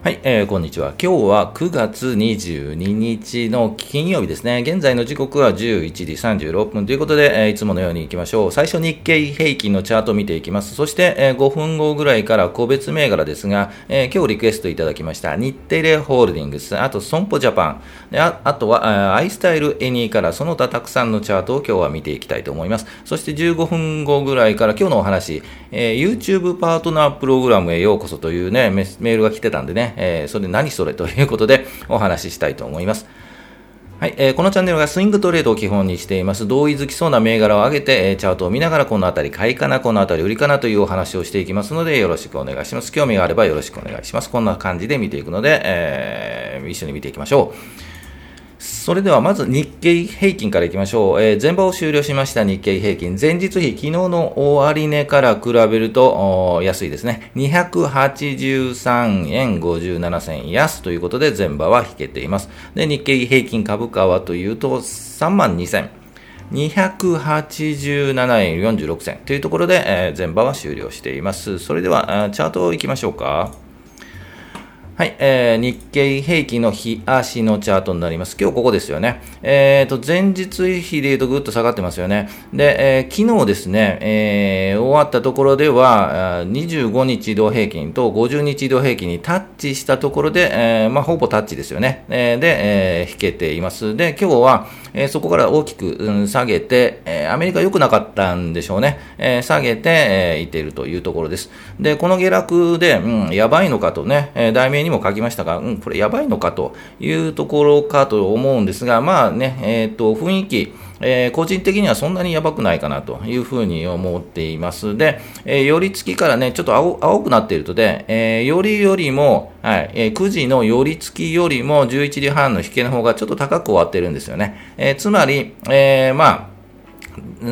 はい、えー、こんにちは。今日は9月22日の金曜日ですね。現在の時刻は11時36分ということで、えー、いつものように行きましょう。最初日経平均のチャートを見ていきます。そして、えー、5分後ぐらいから個別銘柄ですが、えー、今日リクエストいただきました日テレホールディングス、あと損保ジャパン、ああとはアイスタイルエニーからその他たくさんのチャートを今日は見ていきたいと思います。そして15分後ぐらいから今日のお話、えー、YouTube パートナープログラムへようこそというね、メールが来てたんでね、えー、それ何それということでお話ししたいと思います。はい、えー、このチャンネルがスイングトレードを基本にしています。同意づきそうな銘柄を上げて、えー、チャートを見ながらこのあたり買いかな、このあたり売りかなというお話をしていきますので、よろしくお願いします。興味があればよろしくお願いします。こんな感じで見ていくので、えー、一緒に見ていきましょう。それではまず日経平均からいきましょう。えー、前場を終了しました日経平均。前日比、昨日の終値から比べると安いですね。283円57銭安ということで前場は引けています。で、日経平均株価はというと3万2000。287円46銭というところで、えー、前場は終了しています。それでは、チャートいきましょうか。はい、えー、日経平均の日足のチャートになります。今日ここですよね。えーと、前日比で言うとぐっと下がってますよね。で、えー、昨日ですね、えー、終わったところでは、25日移動平均と50日移動平均にタッチしたところで、えー、まあ、ほぼタッチですよね。えー、で、えー、引けています。で、今日は、えー、そこから大きく、うん、下げて、えー、アメリカ良くなかったんでしょうね。えー、下げて、えー、いているというところです。で、この下落で、うん、やばいのかとね、えー、題名ににも書きましたが、うん、これやばいのかというところかと思うんですが、まあね、えっ、と、雰囲気、えー、個人的にはそんなにやばくないかなというふうに思っています。で、えー、寄り付きからね、ちょっと青青くなっているとで、えー、よりよりも、はい、えー、9時の寄り付きよりも11時半の引けの方がちょっと高く終わってるんですよね。えー、つまり、えー、まあ、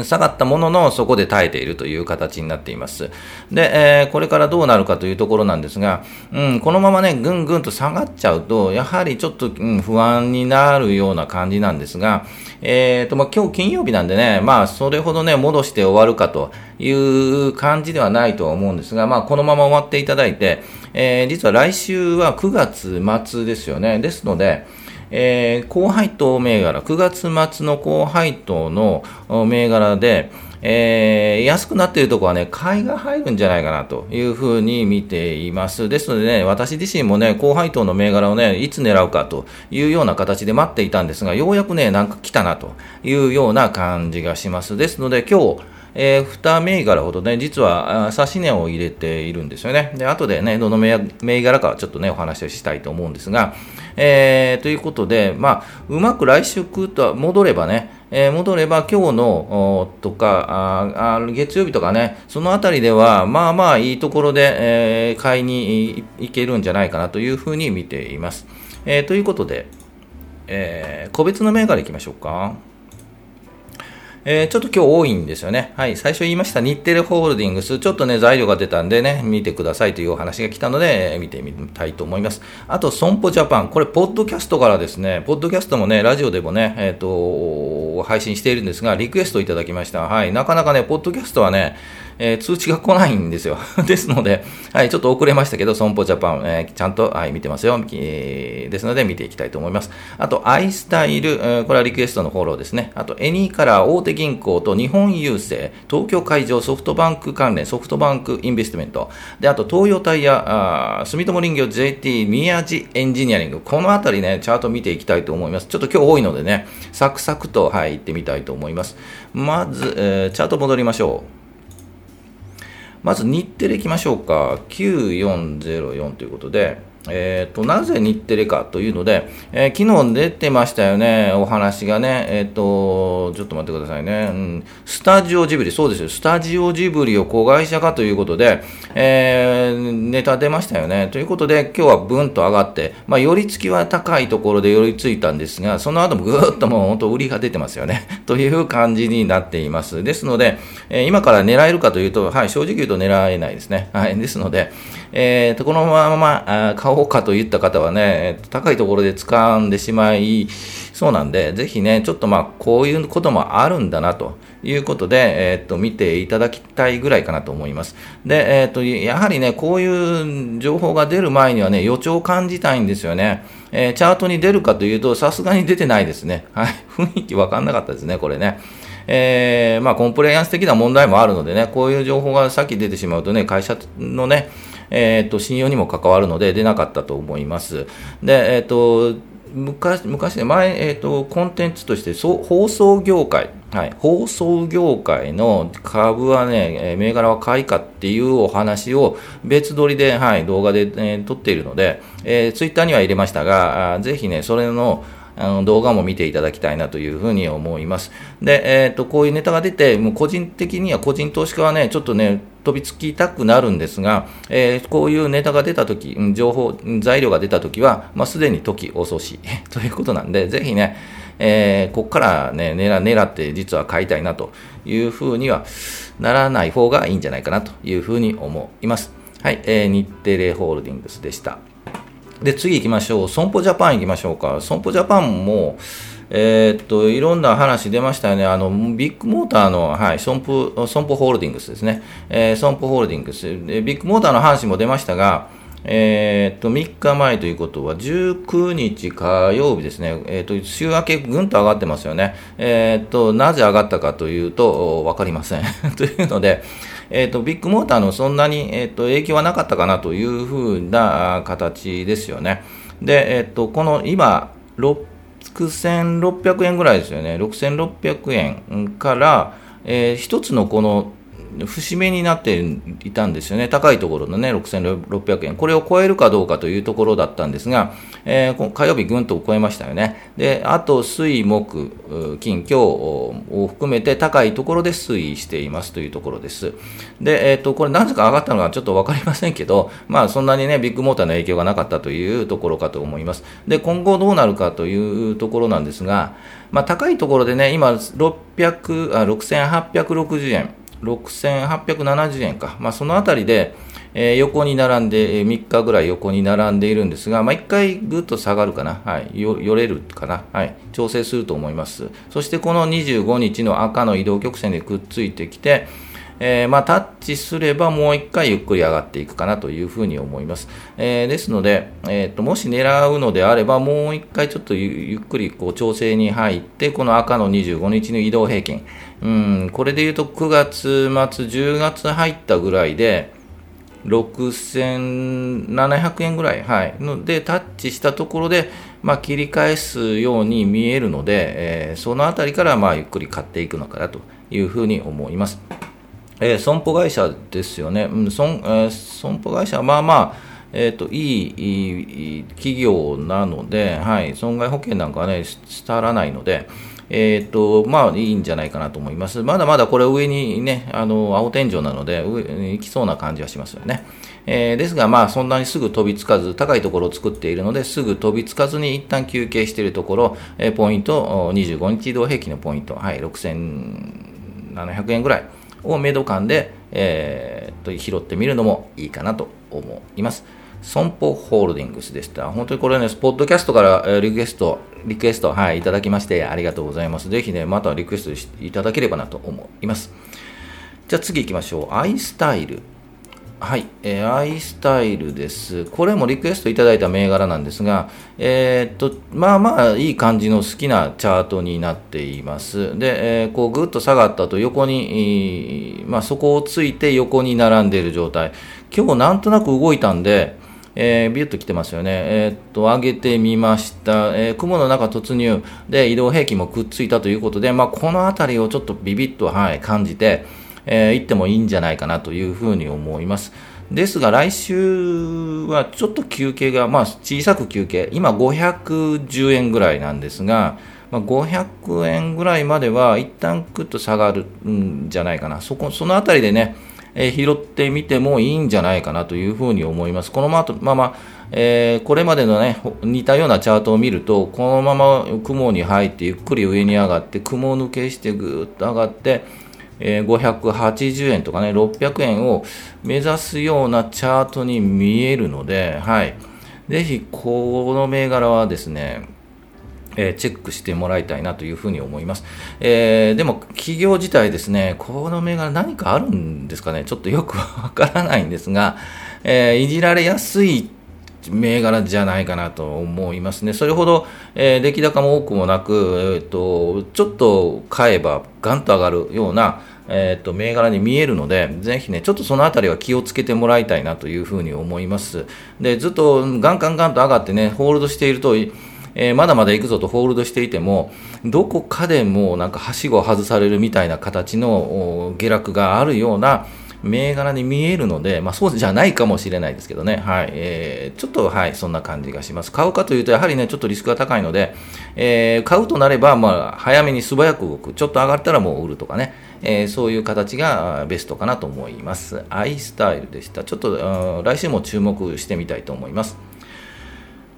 下がったものの、そこで耐えているという形になっています。で、えー、これからどうなるかというところなんですが、うん、このままね、ぐんぐんと下がっちゃうと、やはりちょっと、うん、不安になるような感じなんですが、えーとまあ、今日金曜日なんでね、まあ、それほどね、戻して終わるかという感じではないとは思うんですが、まあ、このまま終わっていただいて、えー、実は来週は9月末ですよね。ですので、えー、高配当銘柄、9月末の高配当の銘柄で、えー、安くなっているところはね、買いが入るんじゃないかなというふうに見ています。ですのでね、私自身もね、高配当の銘柄をね、いつ狙うかというような形で待っていたんですが、ようやくね、なんか来たなというような感じがします。ですので、今日、えー、2銘柄ほどね、実は指値を入れているんですよね。で、後でね、どの銘柄かちょっとね、お話をしたいと思うんですが、えー、ということで、まあ、うまく来週とは戻ればね、えー、戻れば今日のとか、月曜日とかね、そのあたりでは、まあまあいいところで、えー、買いに行けるんじゃないかなというふうに見ています。えー、ということで、え、個別の銘柄いきましょうか。えー、ちょっと今日多いんですよね。はい。最初言いました日テレホールディングス。ちょっとね、材料が出たんでね、見てくださいというお話が来たので、え、見てみたいと思います。あと、損保ジャパン。これ、ポッドキャストからですね、ポッドキャストもね、ラジオでもね、えっ、ー、と、配信しているんですが、リクエストいただきました。はい。なかなかね、ポッドキャストはね、えー、通知が来ないんですよ。ですので、はい、ちょっと遅れましたけど、損保ジャパン、えー、ちゃんと、はい、見てますよ、えー。ですので、見ていきたいと思います。あと、アイスタイル、えー、これはリクエストのフォローですね。あと、エニーカラー、大手銀行と日本郵政、東京海上ソフトバンク関連、ソフトバンクインベストメント、で、あと、東洋タイヤ、あ住友林業 JT、宮地エンジニアリング、このあたりね、チャート見ていきたいと思います。ちょっと今日多いのでね、サクサクと、はい、行ってみたいと思います。まず、えー、チャート戻りましょう。まず日テレいきましょうか。9404ということで、えーと、なぜ日テレかというので、えー、昨日出てましたよね、お話がね、えーと、ちょっと待ってくださいね、うん、スタジオジブリ、そうですよ、スタジオジブリを子会社化ということで、えー、ネタ出ましたよね。ということで、今日はぶんと上がって、まあ、寄り付きは高いところで寄り付いたんですが、その後もぐーっともう本当、売りが出てますよね、という感じになっています。ですので、えー、今から狙えるかというと、はい、正直言うと狙えないですね。はい、ですので、えーと、このまま買おうかといった方はね、高いところで掴んでしまいそうなんで、ぜひね、ちょっとまあ、こういうこともあるんだなということで、えー、っと、見ていただきたいぐらいかなと思います。で、えー、っと、やはりね、こういう情報が出る前にはね、予兆を感じたいんですよね。えー、チャートに出るかというと、さすがに出てないですね。はい。雰囲気わかんなかったですね、これね。えー、まあ、コンプライアンス的な問題もあるのでね、こういう情報が先出てしまうとね、会社のね、えっ、と、信用にも関わるので出なかったと思います。で、えっ、と、昔、昔、前、えっ、ー、と、コンテンツとして、そ放送業界、はい、放送業界の株はね、え銘柄は買いかっていうお話を別撮りで、はい、動画で、え、撮っているので、えー、ツイッターには入れましたが、ぜひね、それの、あの動画も見ていただきたいなというふうに思います。で、えっ、ー、と、こういうネタが出て、もう個人的には個人投資家はね、ちょっとね、飛びつきたくなるんですが、えー、こういうネタが出たとき、情報、材料が出たときは、まあ、すでに時遅し ということなんで、ぜひね、えー、ここからね、狙狙って実は買いたいなというふうにはならない方がいいんじゃないかなというふうに思います。はい、えー、日テレホールディングスでした。で、次行きましょう。損保ジャパン行きましょうか。損保ジャパンも、えー、っと、いろんな話出ましたよね。あの、ビッグモーターの、はい、損保、損保ホールディングスですね。えー、損保ホールディングス。ビッグモーターの話も出ましたが、えー、っと、3日前ということは、19日火曜日ですね。えー、っと、週明けぐんと上がってますよね。え、っと、なぜ上がったかというと、わかりません。というので、えっと、ビッグモーターのそんなに、えっと、影響はなかったかなというふうな形ですよね。で、えっと、この今、6600円ぐらいですよね。6600円から、えー、一つのこの節目になっていたんですよね、高いところのね、6600円、これを超えるかどうかというところだったんですが、えー、火曜日、ぐんと超えましたよね、であと水、木、金、今日を含めて高いところで推移していますというところです。で、えーと、これ、なぜか上がったのかちょっと分かりませんけど、まあ、そんなにね、ビッグモーターの影響がなかったというところかと思います。で、今後どうなるかというところなんですが、まあ、高いところでね、今、600あ6860円。6870円か、まあ、そのあたりで、えー、横に並んで、え、3日ぐらい横に並んでいるんですが、まあ、1回ぐっと下がるかな、はい、よれるかな、はい、調整すると思います。そしてこの25日の赤の移動曲線でくっついてきて、えー、まあ、タッチすればもう1回ゆっくり上がっていくかなというふうに思います。えー、ですので、えーと、もし狙うのであれば、もう1回ちょっとゆっくりこう調整に入って、この赤の25日の移動平均、うん、これで言うと9月末、10月入ったぐらいで、6700円ぐらい、はい、でタッチしたところで、まあ、切り返すように見えるので、えー、そのあたりからまあゆっくり買っていくのかなというふうに思います。えー、損保会社ですよね、うん、損えー、損保会社はまあまあ、えーと、いいいい企業なので、はい、損害保険なんかはね、したらないので、えーとまあ、いいんじゃないかなと思います。まだまだこれ上にね、あの青天井なので、上に行きそうな感じはしますよね。えー、ですが、まあ、そんなにすぐ飛びつかず、高いところを作っているので、すぐ飛びつかずに一旦休憩しているところ、えー、ポイント、25日移動平均のポイント、はい、6700円ぐらい。をメド感で、えー、と拾ってみるのもいいかなと思います。損保ホールディングスでした。本当にこれね、スポッドキャストからリクエスト、リクエスト、はい、いただきましてありがとうございます。ぜひね、またリクエストいただければなと思います。じゃあ次行きましょう。アイスタイル。はい、えー、アイスタイルです。これもリクエストいただいた銘柄なんですが、えー、っと、まあまあいい感じの好きなチャートになっています。で、えー、こうぐっと下がったと横に、まあそこをついて横に並んでいる状態。今日なんとなく動いたんで、えー、ビュッと来てますよね。えー、っと、上げてみました。えー、雲の中突入で移動平均もくっついたということで、まあこのあたりをちょっとビビッと、はい、感じて、えー、行ってもいいんじゃないかなというふうに思います。ですが、来週はちょっと休憩が、まあ、小さく休憩、今510円ぐらいなんですが、まあ、500円ぐらいまでは一旦くっと下がるんじゃないかな。そこ、そのあたりでね、え、拾ってみてもいいんじゃないかなというふうに思います。このまま、まえー、これまでのね、似たようなチャートを見ると、このまま雲に入ってゆっくり上に上がって、雲抜けしてぐーっと上がって、え580円とかね、600円を目指すようなチャートに見えるので、はい。ぜひ、この銘柄はですね、え、チェックしてもらいたいなというふうに思います。えー、でも、企業自体ですね、この銘柄何かあるんですかね、ちょっとよくわからないんですが、えー、いじられやすい銘柄じゃないかなと思いますね。それほど、えー、出来高も多くもなく、えーと、ちょっと買えばガンと上がるような、えーと、銘柄に見えるので、ぜひね、ちょっとそのあたりは気をつけてもらいたいなというふうに思います。で、ずっとガンガンガンと上がってね、ホールドしていると、えー、まだまだ行くぞとホールドしていても、どこかでもうなんかはしごを外されるみたいな形の下落があるような、銘柄に見えるので、まあ、そうじゃないかもしれないですけどね、はいえー、ちょっと、はい、そんな感じがします。買うかというと、やはりね、ちょっとリスクが高いので、えー、買うとなれば、まあ、早めに素早く動く、ちょっと上がったらもう売るとかね、えー、そういう形がベストかなと思います。アイスタイルでした。ちょっと来週も注目してみたいと思います。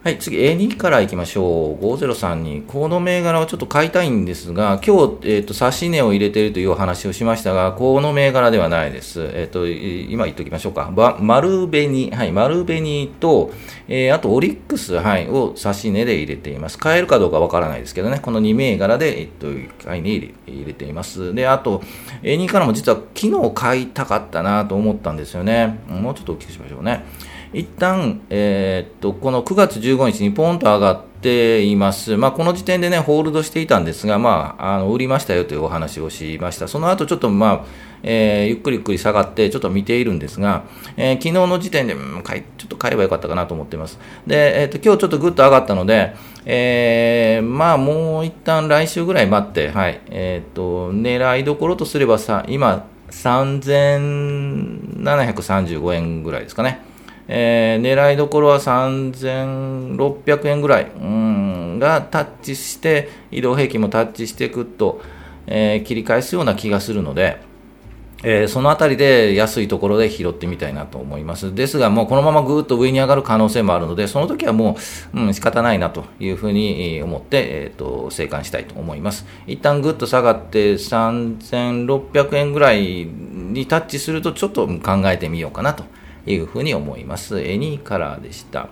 はい、次 A2 からいきましょう。5032。この銘柄をちょっと買いたいんですが、今日、えっ、ー、と、差し値を入れているというお話をしましたが、この銘柄ではないです。えっ、ー、と、今言っておきましょうか。ば丸紅、はい、丸紅と、えー、あとオリックス、はい、を差し値で入れています。買えるかどうかわからないですけどね、この2銘柄で、えっ、と、買いに入れ入れています。で、あと、A2 からも実は昨日買いたかったなと思ったんですよね。もうちょっと大きくしましょうね。一旦、えー、っと、この9月15日にポンと上がっています。まあ、この時点でね、ホールドしていたんですが、まあ、あの、売りましたよというお話をしました。その後ちょっと、まあ、えー、ゆっくりゆっくり下がって、ちょっと見ているんですが、えー、昨日の時点で、うん、ちょっと買えばよかったかなと思っています。で、えっ、と、今日ちょっとぐっと上がったので、えー、まあ、もう一旦来週ぐらい待って、はい、えっ、と、狙いどころとすればさ、今、3735円ぐらいですかね。えー、狙いどころは3600円ぐらい、うん、がタッチして、移動平均もタッチしてぐっと、えー、切り返すような気がするので、えー、そのあたりで安いところで拾ってみたいなと思います。ですが、もうこのままぐーっと上に上がる可能性もあるので、その時はもう、うん、仕方ないなというふうに思って、えっ、ー、と、生還したいと思います。一旦ぐっと下がって3600円ぐらいにタッチすると、ちょっと考えてみようかなというふうに思います。エニーカラーでした。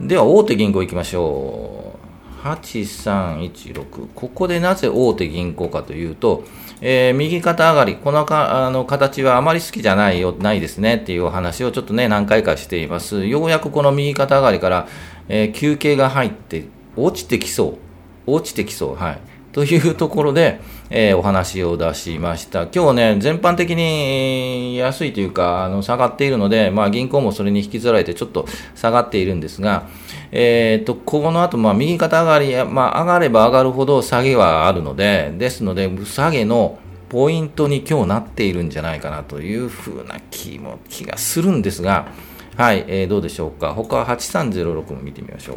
では、大手銀行行きましょう。8316。ここでなぜ大手銀行かというと、えー、右肩上がり、このかあの形はあまり好きじゃないよ、ないですねっていうお話をちょっとね、何回かしています。ようやくこの右肩上がりから、えー、休憩が入って、落ちてきそう。落ちてきそう。はい。というところで、えー、お話を出しました。今日ね、全般的に安いというか、あの、下がっているので、まあ、銀行もそれに引きずられてちょっと下がっているんですが、えっ、ー、と、この後、まあ、右肩上がり、まあ、上がれば上がるほど下げはあるので、ですので、下げのポイントに今日なっているんじゃないかなというふうな気も、気がするんですが、はい、えー、どうでしょうか。他は8306も見てみましょう。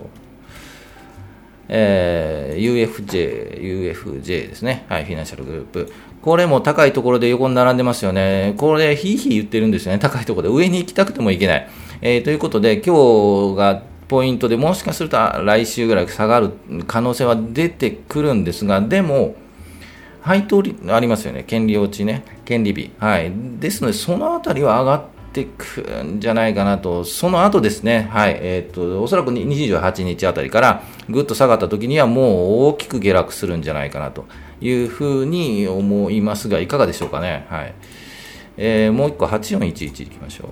えー、UFJ、UFJ ですね。はい、フィナンシャルグループ。これも高いところで横に並んでますよね。これ、ひいひい言ってるんですよね。高いところで。上に行きたくても行けない。えー、ということで、今日がポイントで、もしかすると来週ぐらい下がる可能性は出てくるんですが、でも、配当ありますよね。権利落ちね。権利日。はい。ですので、そのあたりは上がっってくんじゃないかなと、その後ですね、はい、えっ、と、おそらく28日あたりからぐっと下がった時にはもう大きく下落するんじゃないかなというふうに思いますが、いかがでしょうかね。はい。えー、もう一個8411いきましょう。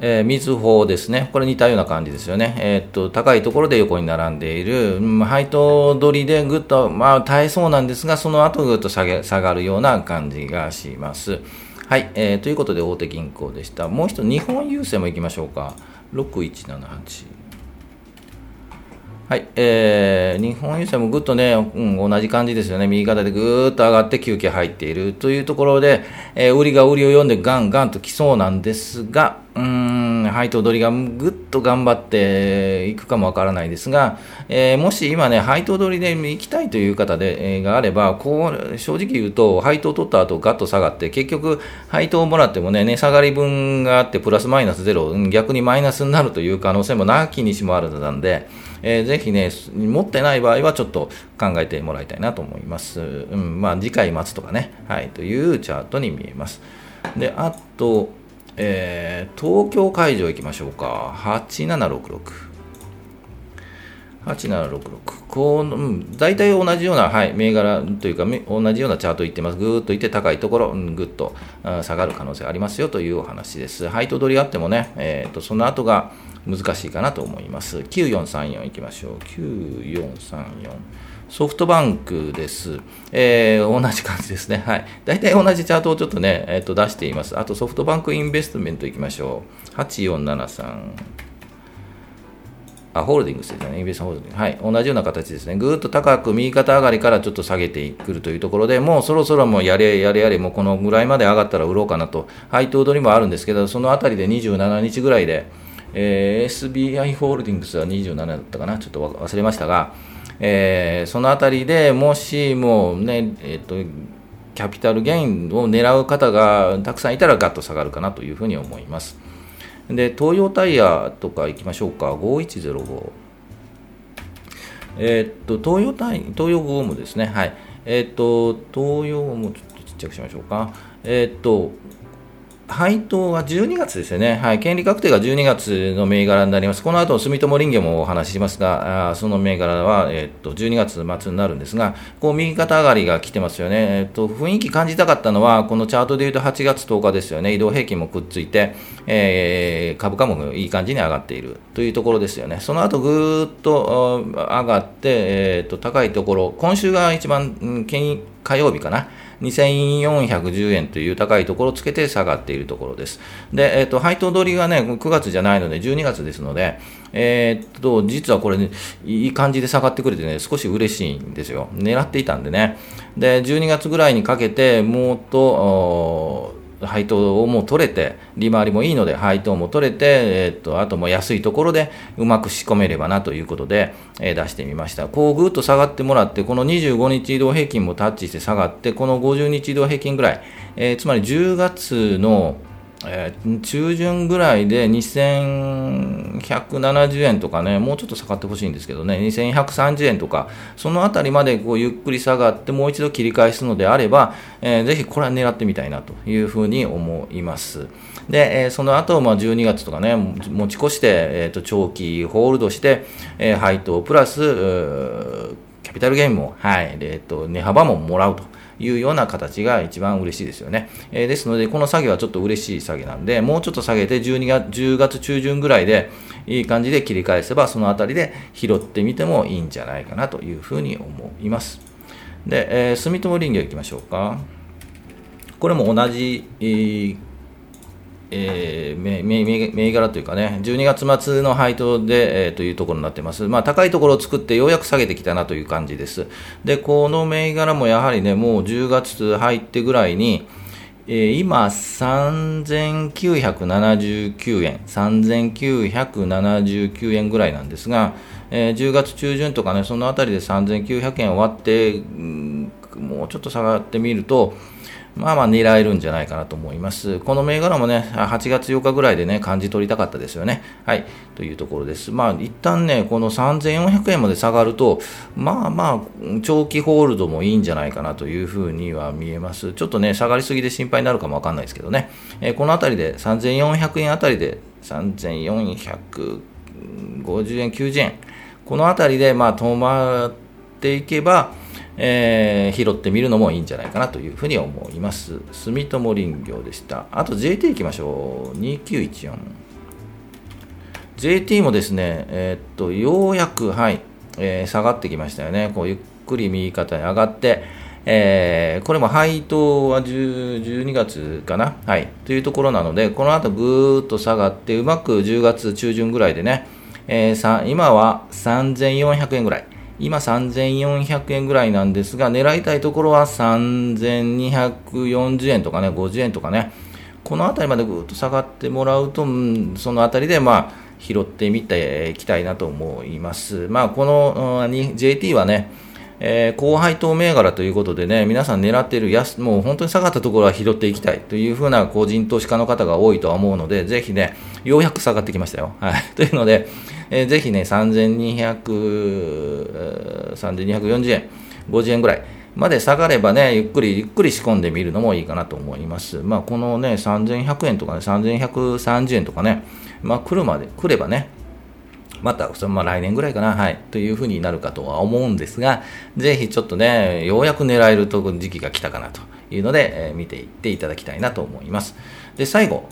えー、水法ですね。これ似たような感じですよね。えー、っと、高いところで横に並んでいる、うん、配当取りでぐっと、まあ、耐えそうなんですが、その後ぐっと下げ、下がるような感じがします。はい、えー、ということで大手銀行でした。もう一つ、日本郵政も行きましょうか。6178。はい、えー、日本郵政もぐっとね、うん、同じ感じですよね、右肩でぐーっと上がって休憩入っている。というところで、えー、売りが売りを読んでガンガンと来そうなんですが、うん、配当取りがぐっと頑張っていくかもわからないですが、えー、もし今ね、配当取りで行きたいという方で、えー、があれば、こう、正直言うと、配当取った後ガッと下がって、結局、配当をもらってもね、値下がり分があって、プラスマイナスゼロ、逆にマイナスになるという可能性もなきにしもあるので、えー、ぜひね、持ってない場合はちょっと考えてもらいたいなと思います。うん、まあ、次回待つとかね、はい、というチャートに見えます。で、あと、えー、東京会場行きましょうか。8766。8766こう、うん、大体同じような、はい、銘柄というか同じようなチャートいってますぐーっといって高いところ、うん、ぐっと下がる可能性ありますよというお話です配当取りあってもね、えーと、その後が難しいかなと思います9434いきましょう9434ソフトバンクです、えー、同じ感じですね。はい。大体同じチャートをちょっとね、えー、と出しています。あとソフトバンクインベストメントいきましょう。8473。あ、ホールディングスですね。インベストホールディングス。はい。同じような形ですね。ぐーっと高く右肩上がりからちょっと下げてくるというところで、もうそろそろもうやれやれやれ、もうこのぐらいまで上がったら売ろうかなと。配当取りもあるんですけど、そのあたりで27日ぐらいで、えー、SBI ホールディングスは27だったかな。ちょっと忘れましたが、えー、そのあたりでもしもうね、えっ、ー、と、キャピタルゲインを狙う方がたくさんいたらガッと下がるかなというふうに思います。で、東洋タイヤとか行きましょうか。5105。えー、っと、東洋タイ、東洋ゴムですね。はい。えー、っと、東洋ゴム、ちょっとちっちゃくしましょうか。えー、っと、配当は12月ですよね。はい。権利確定が12月の銘柄になります。この後、住友林業もお話ししますが、あその銘柄は、えっと、12月末になるんですが、こう、右肩上がりが来てますよね。えっと、雰囲気感じたかったのは、このチャートで言うと8月10日ですよね。移動平均もくっついて、えー、株価もいい感じに上がっているというところですよね。その後、ぐーっと上がって、えっと、高いところ、今週が一番、火曜日かな。2410円という高いところをつけて下がっているところです。で、えっ、ー、と、配当取りがね、9月じゃないので12月ですので、えっ、と、実はこれね、いい感じで下がってくれてね、少し嬉しいんですよ。狙っていたんでね。で、12月ぐらいにかけて、もっと、配当をもう取れて、利回りもいいので配当も取れて、えっと、あともう安いところでうまく仕込めればなということで、え、出してみました。こうぐっと下がってもらって、この25日移動平均もタッチして下がって、この50日移動平均ぐらい、えー、つまり10月のえー、中旬ぐらいで2170円とかね、もうちょっと下がってほしいんですけどね、2130円とか、そのあたりまでこうゆっくり下がって、もう一度切り返すのであれば、えー、ぜひこれは狙ってみたいなというふうに思います。で、えー、その後、まあ、12月とかね、持ち越して、えーと、長期ホールドして、えー、配当プラス、キャピタルゲインも、はい、えーと値幅ももらうと。いうような形が一番嬉しいですよね。えー、ですので、この下げはちょっと嬉しい下げなんで、もうちょっと下げて12月、10月中旬ぐらいで、いい感じで切り返せば、そのあたりで拾ってみてもいいんじゃないかなというふうに思います。で、えー、住友林業行きましょうか。これも同じ、えーえー、銘柄というかね、12月末の配当で、えー、というところになってます。まあ、高いところを作ってようやく下げてきたなという感じです。で、この銘柄もやはりね、もう10月入ってぐらいに、えー、今、3979円、3979円ぐらいなんですが、えー、10月中旬とかね、そのあたりで3900円終わって、うん、もうちょっと下がってみると、まあまあ狙えるんじゃないかなと思います。この銘柄もね、8月8日ぐらいでね、感じ取りたかったですよね。はい。というところです。まあ、一旦ね、この3400円まで下がると、まあまあ、長期ホールドもいいんじゃないかなというふうには見えます。ちょっとね、下がりすぎで心配になるかもわかんないですけどね。えー、このあたりで、3400円あたりで、3450円、90円。このあたりで、まあ、止まってていけば、えー、拾ってみるのもいいんじゃないかなというふうに思います。住友林業でした。あと JT いきましょう。2914。JT もですね、えー、っと、ようやく、はい、えー、下がってきましたよね。こうゆっくり右肩に上がって、えー、これも配当は12月かな、はい、というところなので、この後ぐーっと下がって、うまく10月中旬ぐらいでね、えー、今は3400円ぐらい。今3400円ぐらいなんですが、狙いたいところは3240円とかね、50円とかね、この辺りまでぐっと下がってもらうと、うん、その辺りで、まあ、拾ってみていきたいなと思います。まあ、この、JT はね、えー、高配当銘柄ということでね、皆さん狙っている安、もう本当に下がったところは拾っていきたいというふうな個人投資家の方が多いとは思うので、ぜひね、ようやく下がってきましたよ。はい。というので、えー、ぜひね、3200、3240円、50円ぐらい。まで下がればね、ゆっくりゆっくり仕込んでみるのもいいかなと思います。まあ、このね、3100円とかね、3130円とかね、まあ、来るまで、来ればね、また、そのまあ来年ぐらいかな、はい、というふうになるかとは思うんですが、ぜひちょっとね、ようやく狙えると時期が来たかなというので、えー、見ていっていただきたいなと思います。で、最後、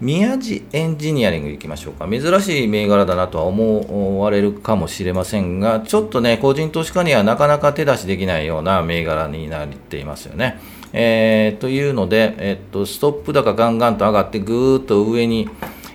宮地エンジニアリングいきましょうか。珍しい銘柄だなとは思われるかもしれませんが、ちょっとね、個人投資家にはなかなか手出しできないような銘柄になっていますよね。えー、というので、えっと、ストップ高ガンガンと上がってぐーっと上に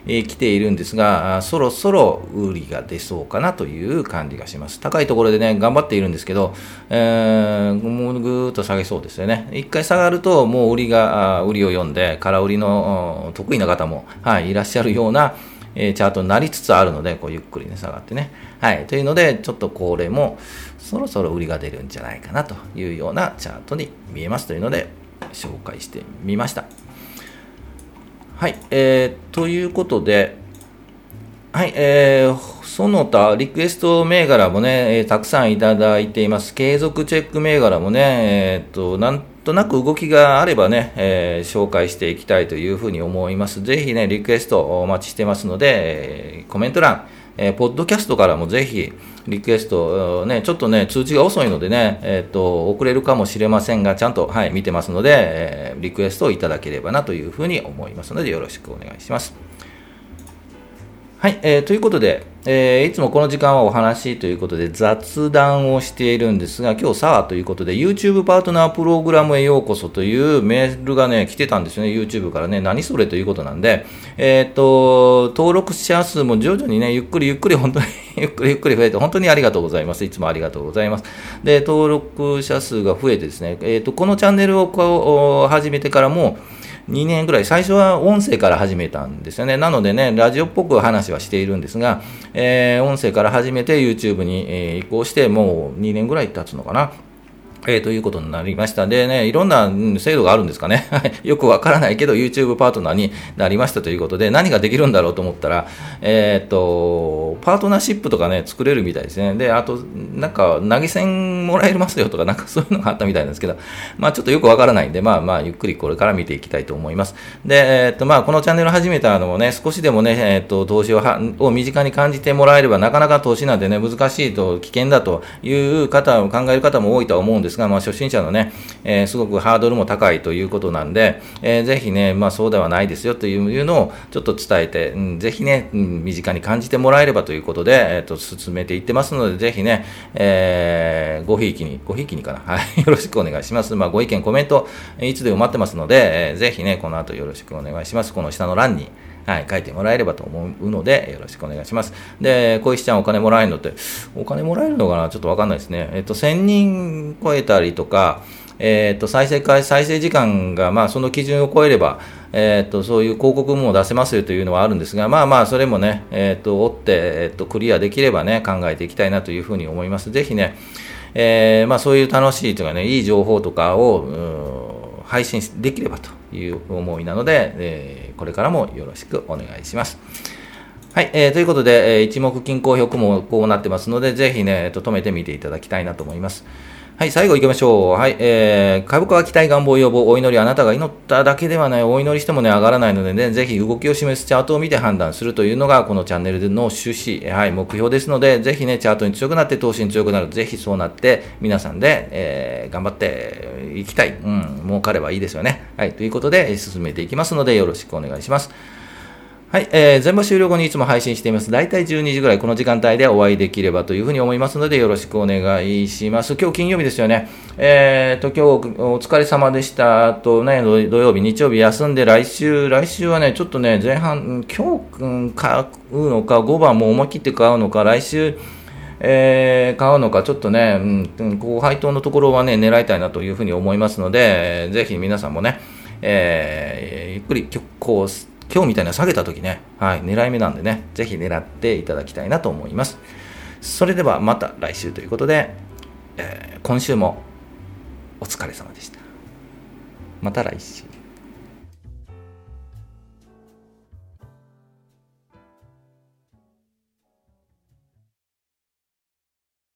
え来ているんですが、そろそろ売りが出そうかなという感じがします。高いところでね、頑張っているんですけど、えー、もうぐーっと下げそうですよね。一回下がると、もう売りが、売りを読んで、空売りの得意な方も、はい、いらっしゃるような、えチャートになりつつあるので、こうゆっくりね、下がってね。はい。というので、ちょっとこれも、そろそろ売りが出るんじゃないかなというようなチャートに見えますというので、紹介してみました。はい、えー、ということで、はい、えー、その他、リクエスト銘柄もね、えー、たくさんいただいています。継続チェック銘柄もね、えー、っと、なんとなく動きがあればね、えー、紹介していきたいというふうに思います。ぜひね、リクエストお待ちしてますので、えー、コメント欄、えー、ポッドキャストからもぜひ、リクエスト、ね、ちょっとね、通知が遅いのでね、えっ、と、遅れるかもしれませんが、ちゃんと、はい、見てますので、え、リクエストをいただければなというふうに思いますので、よろしくお願いします。はい、えー、ということで、えー、いつもこの時間はお話ということで雑談をしているんですが、今日さあということで YouTube パートナープログラムへようこそというメールがね、来てたんですよね、YouTube からね、何それということなんで、えっ、と、登録者数も徐々にね、ゆっくりゆっくり本当に ゆっくりゆっくり増えて、本当にありがとうございます。いつもありがとうございます。で、登録者数が増えてですね、えっ、と、このチャンネルをこう始めてからも、2年ぐらい、最初は音声から始めたんですよね。なのでね、ラジオっぽく話はしているんですが、えー、音声から始めて YouTube に、え移行して、もう2年ぐらい経つのかな。えー、ということになりました。でね、いろんな制度があるんですかね。よくわからないけど、YouTube パートナーになりましたということで、何ができるんだろうと思ったら、えー、っと、パートナーシップとかね、作れるみたいですね。で、あと、なんか、投げ銭もらえますよとか、なんかそういうのがあったみたいなんですけど、まあちょっとよくわからないんで、まあまあ、ゆっくりこれから見ていきたいと思います。で、えー、っと、まあこのチャンネル始めたのもね、少しでもね、えー、っと、投資をはを身近に感じてもらえれば、なかなか投資なんてね、難しいと、危険だという方を考える方も多いとは思うんですですが、まあ初心者のね、えー、すごくハードルも高いということなんで、えー、ぜひね、まあそうではないですよというのをちょっと伝えて、うん、ぜひね、うん、身近に感じてもらえればということで、えっ、ー、と、進めていってますので、ぜひね、えー、ごひいきに、ごひいきにかな。はい。よろしくお願いします。まあ、ご意見、コメント、いつでも待ってますので、えー、ぜひね、この後よろしくお願いします。この下の欄に、はい、書いてもらえればと思うので、よろしくお願いします。で、小石ちゃんお金もらえるのって、お金もらえるのかな？ちょっとわかんないですね。えっと、1000人超えたりとか、えっと、再生回、再生時間が、まあ、その基準を超えれば、えっと、そういう広告も出せますよというのはあるんですが、まあまあ、それもね、えっと、追って、えっと、クリアできればね、考えていきたいなというふうに思います。ぜひね、えー、まあ、そういう楽しいというかね、いい情報とかを、配信できればという思いなので、えー、これからもよろしくお願いします。はい、えー、ということで、えー、一目均衡表もこうなってますので、ぜひね、えっ、と止めてみていただきたいなと思います。はい、最後行きましょう。はい、えー、株価は期待、願望、要望、お祈り、あなたが祈っただけではない、お祈りしてもね、上がらないのでね、ぜひ動きを示すチャートを見て判断するというのが、このチャンネルでの趣旨、はい、目標ですので、ぜひね、チャートに強くなって、投資に強くなる。ぜひそうなって、皆さんで、えー、頑張っていきたい。うん、儲かればいいですよね。はい、ということで、進めていきますので、よろしくお願いします。はい、えー、全部終了後にいつも配信しています。だいたい12時ぐらい、この時間帯でお会いできればというふうに思いますので、よろしくお願いします。今日金曜日ですよね。えーと、今日お疲れ様でした。とね、土曜日、日曜日休んで、来週、来週はね、ちょっとね、前半、今日、うん、買うのか、5番も思い切って買うのか、来週、えー、買うのか、ちょっとね、うん、こう配当のところはね、狙いたいなというふうに思いますので、ぜひ皆さんもね、えー、ゆっくり、こう、今日みたいな下げた時ね、はい、狙い目なんでね、ぜひ狙っていただきたいなと思います。それではまた来週ということで、えー、今週もお疲れ様でした。また来週。